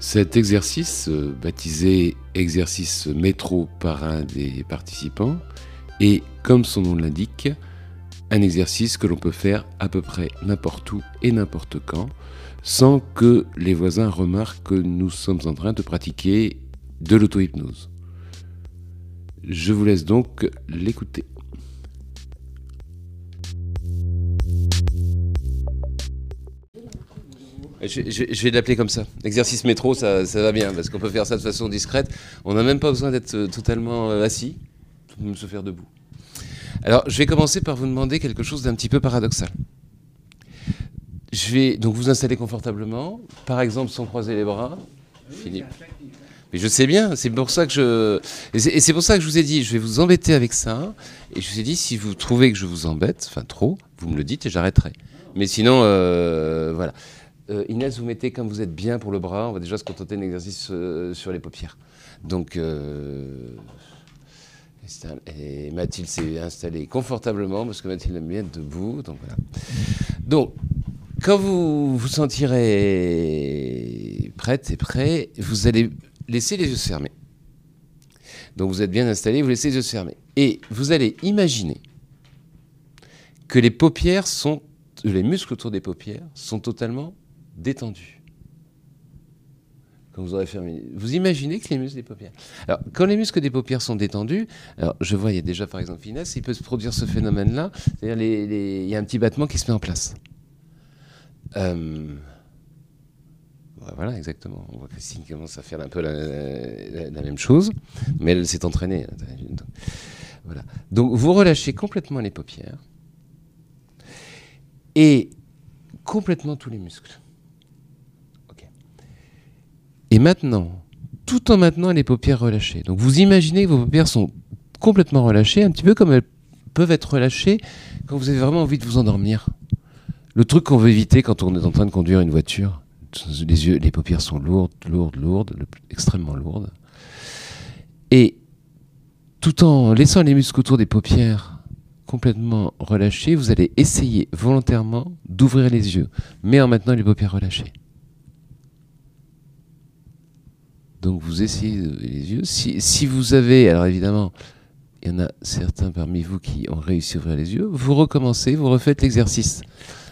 Cet exercice, euh, baptisé exercice métro par un des participants, est, comme son nom l'indique, un exercice que l'on peut faire à peu près n'importe où et n'importe quand, sans que les voisins remarquent que nous sommes en train de pratiquer de l'auto-hypnose. Je vous laisse donc l'écouter. Je, vais l'appeler comme ça. Exercice métro, ça, va bien, parce qu'on peut faire ça de façon discrète. On n'a même pas besoin d'être euh, totalement euh, assis, peut se faire debout. Alors, je vais commencer par vous demander quelque chose d'un petit peu paradoxal. Je vais donc vous installer confortablement, par exemple sans croiser les bras. Philippe. Mais je sais bien, c'est pour ça que je. Et c'est pour ça que je vous ai dit, je vais vous embêter avec ça. Et je vous ai dit, si vous trouvez que je vous embête, enfin trop, vous me le dites et j'arrêterai. Mais sinon, euh, voilà. Euh, Inès, vous mettez comme vous êtes bien pour le bras, on va déjà se contenter d'un exercice euh, sur les paupières. Donc, et Mathilde s'est installée confortablement parce que Mathilde aime bien être debout. Donc. Donc, quand vous vous sentirez prête et prêt, vous allez laisser les yeux fermés. Donc vous êtes bien installé, vous laissez les yeux fermés. Et vous allez imaginer que les paupières sont, les muscles autour des paupières sont totalement détendus. Quand vous aurez fermé, vous imaginez que les muscles des paupières. Alors, quand les muscles des paupières sont détendus, alors je vois, il y a déjà par exemple finesse, il peut se produire ce phénomène-là, c'est-à-dire il y a un petit battement qui se met en place. Euh, voilà, exactement. On voit que Christine commence à faire un peu la, même chose, mais elle s'est entraînée. Voilà. Donc vous relâchez complètement les paupières et complètement tous les muscles. Et maintenant, tout en maintenant les paupières relâchées. Donc vous imaginez que vos paupières sont complètement relâchées, un petit peu comme elles peuvent être relâchées quand vous avez vraiment envie de vous endormir. Le truc qu'on veut éviter quand on est en train de conduire une voiture les yeux, les paupières sont lourdes, lourdes, lourdes, extrêmement lourdes. Et tout en laissant les muscles autour des paupières complètement relâchés, vous allez essayer volontairement d'ouvrir les yeux, mais en maintenant les paupières relâchées. Donc vous essayez les yeux. Si, vous avez, alors évidemment, il y en a certains parmi vous qui ont réussi à ouvrir les yeux, vous recommencez, vous refaites l'exercice.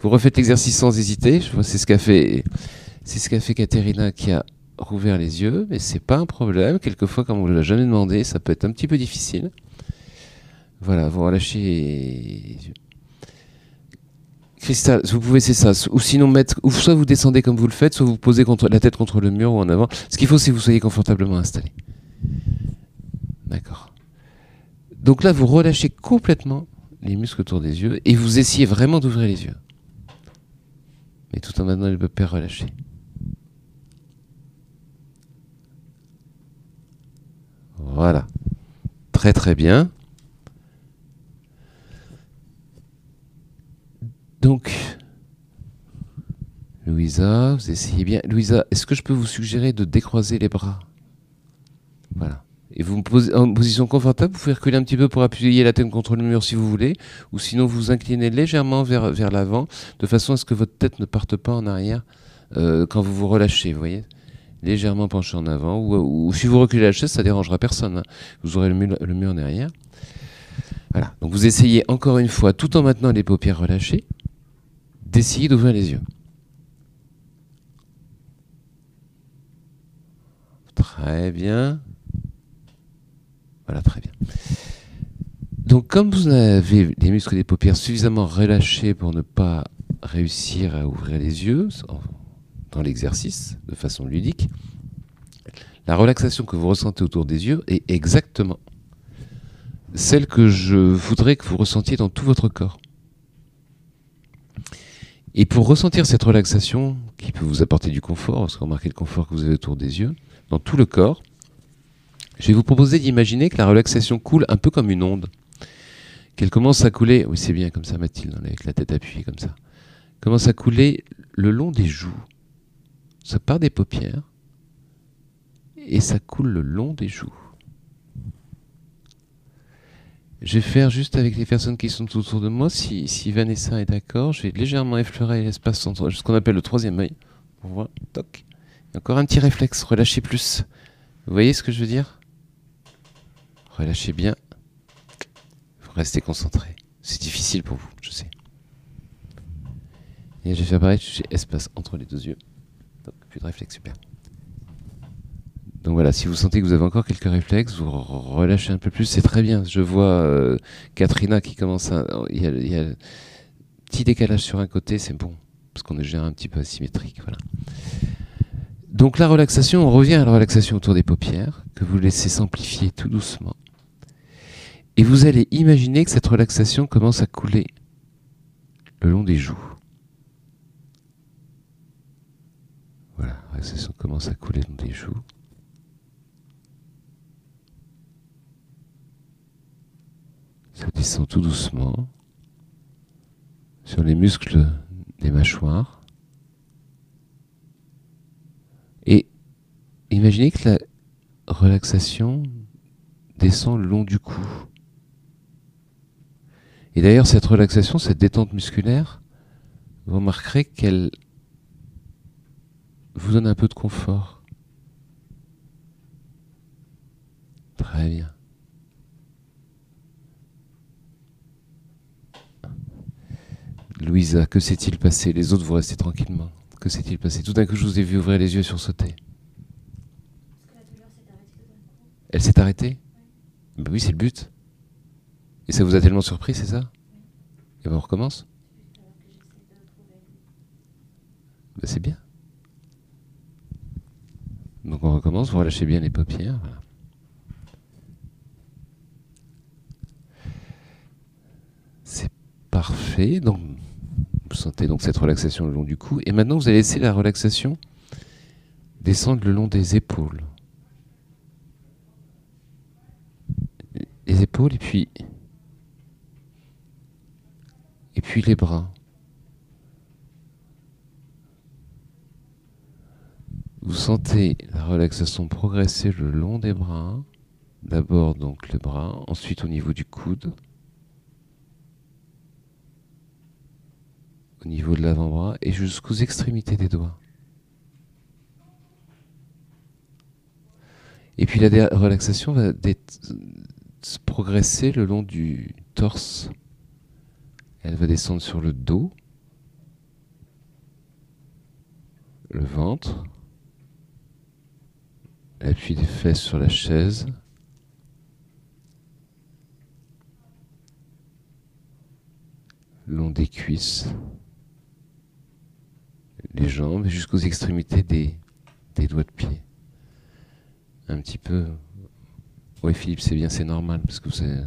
Vous refaites l'exercice sans hésiter. C'est ce qu'a fait, c'est ce qu'a fait Katerina qui a rouvert les yeux, mais c'est pas un problème. Quelquefois, comme on ne l'a jamais demandé, ça peut être un petit peu difficile. Voilà, vous relâchez les yeux. Cristal, vous pouvez c'est ça, ou sinon mettre, ou soit vous descendez comme vous le faites, soit vous posez la tête contre le mur ou en avant. Ce qu'il faut, c'est que vous soyez confortablement installé. D'accord. Donc là, vous relâchez complètement les muscles autour des yeux et vous essayez vraiment d'ouvrir les yeux mais tout en maintenant le père relâché. Voilà. Très très bien. Donc, Louisa, vous essayez bien. Louisa, est-ce que je peux vous suggérer de décroiser les bras? Voilà. Et vous posez en position confortable, vous pouvez reculer un petit peu pour appuyer la tête contre le mur si vous voulez, ou sinon vous inclinez légèrement vers, l'avant, de façon à ce que votre tête ne parte pas en arrière euh, quand vous vous relâchez, vous voyez? Légèrement penché en avant, ou, si vous reculez la chaise, ça dérangera personne. Hein. Vous aurez le mur, le mur derrière. Voilà. Donc vous essayez encore une fois, tout en maintenant les paupières relâchées, d'essayer d'ouvrir les yeux. Très bien. Voilà, très bien. Donc, comme vous avez les muscles des paupières suffisamment relâchés pour ne pas réussir à ouvrir les yeux dans l'exercice de façon ludique, la relaxation que vous ressentez autour des yeux est exactement celle que je voudrais que vous ressentiez dans tout votre corps. Et pour ressentir cette relaxation qui peut vous apporter du confort, parce que remarquez le confort que vous avez autour des yeux, dans tout le corps, je vais vous proposer d'imaginer que la relaxation coule un peu comme une onde. Qu'elle commence à couler, oui c'est bien comme ça Mathilde, avec la tête appuyée comme ça, commence à couler le long des joues. Ça part des paupières et ça coule le long des joues. Je vais faire juste avec les personnes qui sont autour de moi, si, si Vanessa est d'accord, je vais légèrement effleurer l'espace central, ce qu'on appelle le troisième œil. On voit, toc. Encore un petit réflexe, relâchez plus. Vous voyez ce que je veux dire? Relâchez bien. Vous restez concentré. C'est difficile pour vous, je sais. Et je vais faire pareil, j'ai espace entre les deux yeux. Donc, plus de réflexe, super. Donc voilà, si vous sentez que vous avez encore quelques réflexes, vous relâchez un peu plus, c'est très bien. Je vois euh, Katrina qui commence à... Il y, a, un petit décalage sur un côté, c'est bon, parce qu'on est déjà un petit peu asymétrique. Voilà. Donc la relaxation, on revient à la relaxation autour des paupières, que vous laissez s'amplifier tout doucement. Et vous allez imaginer que cette relaxation commence à couler le long des joues. Voilà, la relaxation commence à couler le long des joues. Ça descend tout doucement sur les muscles des mâchoires. Et imaginez que la relaxation descend le long du cou. Et d'ailleurs, cette relaxation, cette détente musculaire, vous remarquerez qu'elle vous donne un peu de confort. Très bien. Louisa, que s'est-il passé? Les autres, vous restez tranquillement. Que s'est-il passé? Tout d'un coup, je vous ai vu ouvrir les yeux sur sauter. Elle s'est arrêtée? Ben Oui, c'est le but. Et ça vous a tellement surpris, c'est ça? Et ben on recommence? Ben C'est bien. Donc on recommence, vous relâchez bien les paupières. C'est parfait. Donc donc cette relaxation le long du cou. Et maintenant, vous allez laisser la relaxation descendre le long des épaules. Les épaules et puis et puis les bras. Vous sentez la relaxation progresser le long des bras. D'abord donc les bras, ensuite au niveau du coude. Au niveau de l'avant-bras et jusqu'aux extrémités des doigts. Et puis la relaxation va progresser le long du torse. Elle va descendre sur le dos, le ventre, l'appui des fesses sur la chaise, le long des cuisses les jambes jusqu'aux extrémités des, des doigts de pied. Un petit peu. Oui, Philippe, c'est bien, c'est normal, parce que c'est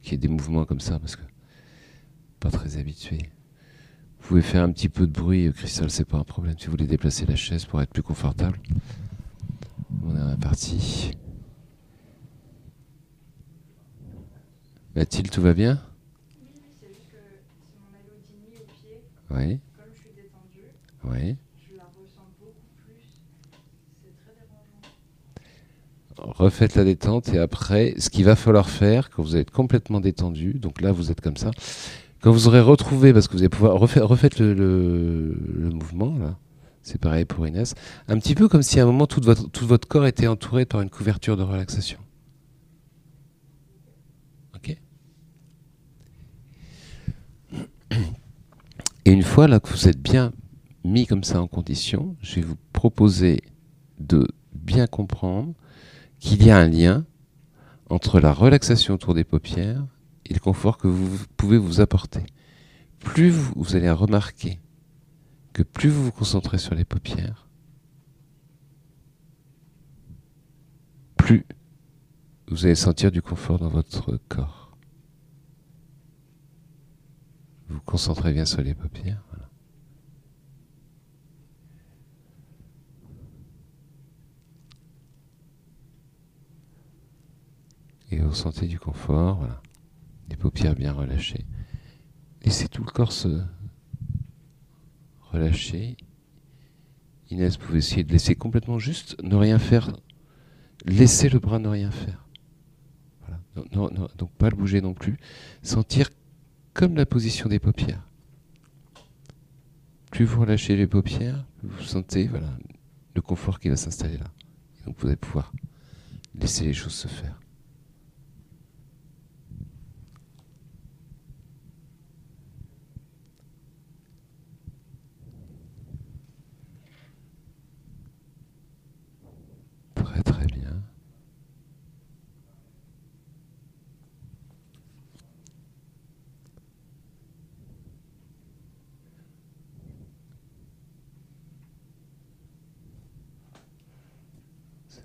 qu'il y ait des mouvements comme ça, parce que pas très habitué. Vous pouvez faire un petit peu de bruit, Christelle, c'est pas un problème. Si vous voulez déplacer la chaise pour être plus confortable. On est reparti. Mathilde, tout va bien? Oui, c'est juste que c'est mon allodie au pied. Oui. Oui. Je la ressens beaucoup plus. C'est très dérangeant. Refaites la détente et après, ce qu'il va falloir faire quand vous êtes complètement détendu, donc là vous êtes comme ça, quand vous aurez retrouvé, parce que vous allez pouvoir refaire, refaites le, mouvement là. C'est pareil pour Inès. Un petit peu comme si à un moment tout votre, tout votre corps était entouré par une couverture de relaxation. Ok Et une fois là que vous êtes bien mis comme ça en condition, je vais vous proposer de bien comprendre qu'il y a un lien entre la relaxation autour des paupières et le confort que vous pouvez vous apporter. Plus vous, allez remarquer que plus vous vous concentrez sur les paupières, plus vous allez sentir du confort dans votre corps. Vous vous concentrez bien sur les paupières. Et vous sentez du confort, voilà. Les paupières bien relâchées. Laissez tout le corps se relâcher. Inès, vous pouvez essayer de laisser complètement juste, ne rien faire. Laissez le bras ne rien faire. Voilà. donc pas le bouger non plus. Sentir comme la position des paupières. Plus vous relâchez les paupières, vous sentez voilà, le confort qui va s'installer là. Donc vous allez pouvoir laisser les choses se faire. Très très bien.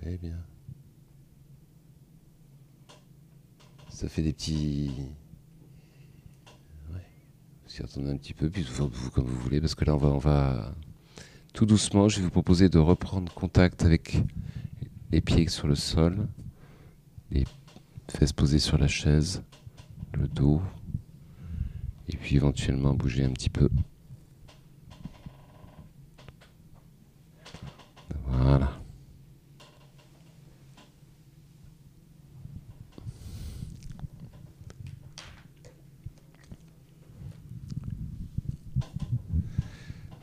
C'est bien. Ça fait des petits. Ouais. Vous y attendez un petit peu, puis vous, vous comme vous voulez, parce que là, va, on va tout doucement. Je vais vous proposer de reprendre contact avec les pieds sur le sol, les fesses posées sur la chaise, le dos, et puis éventuellement bouger un petit peu. Voilà.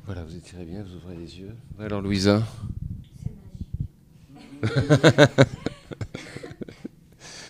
Voilà, vous étirez bien, vous ouvrez les yeux. Alors Louisa C'est magique.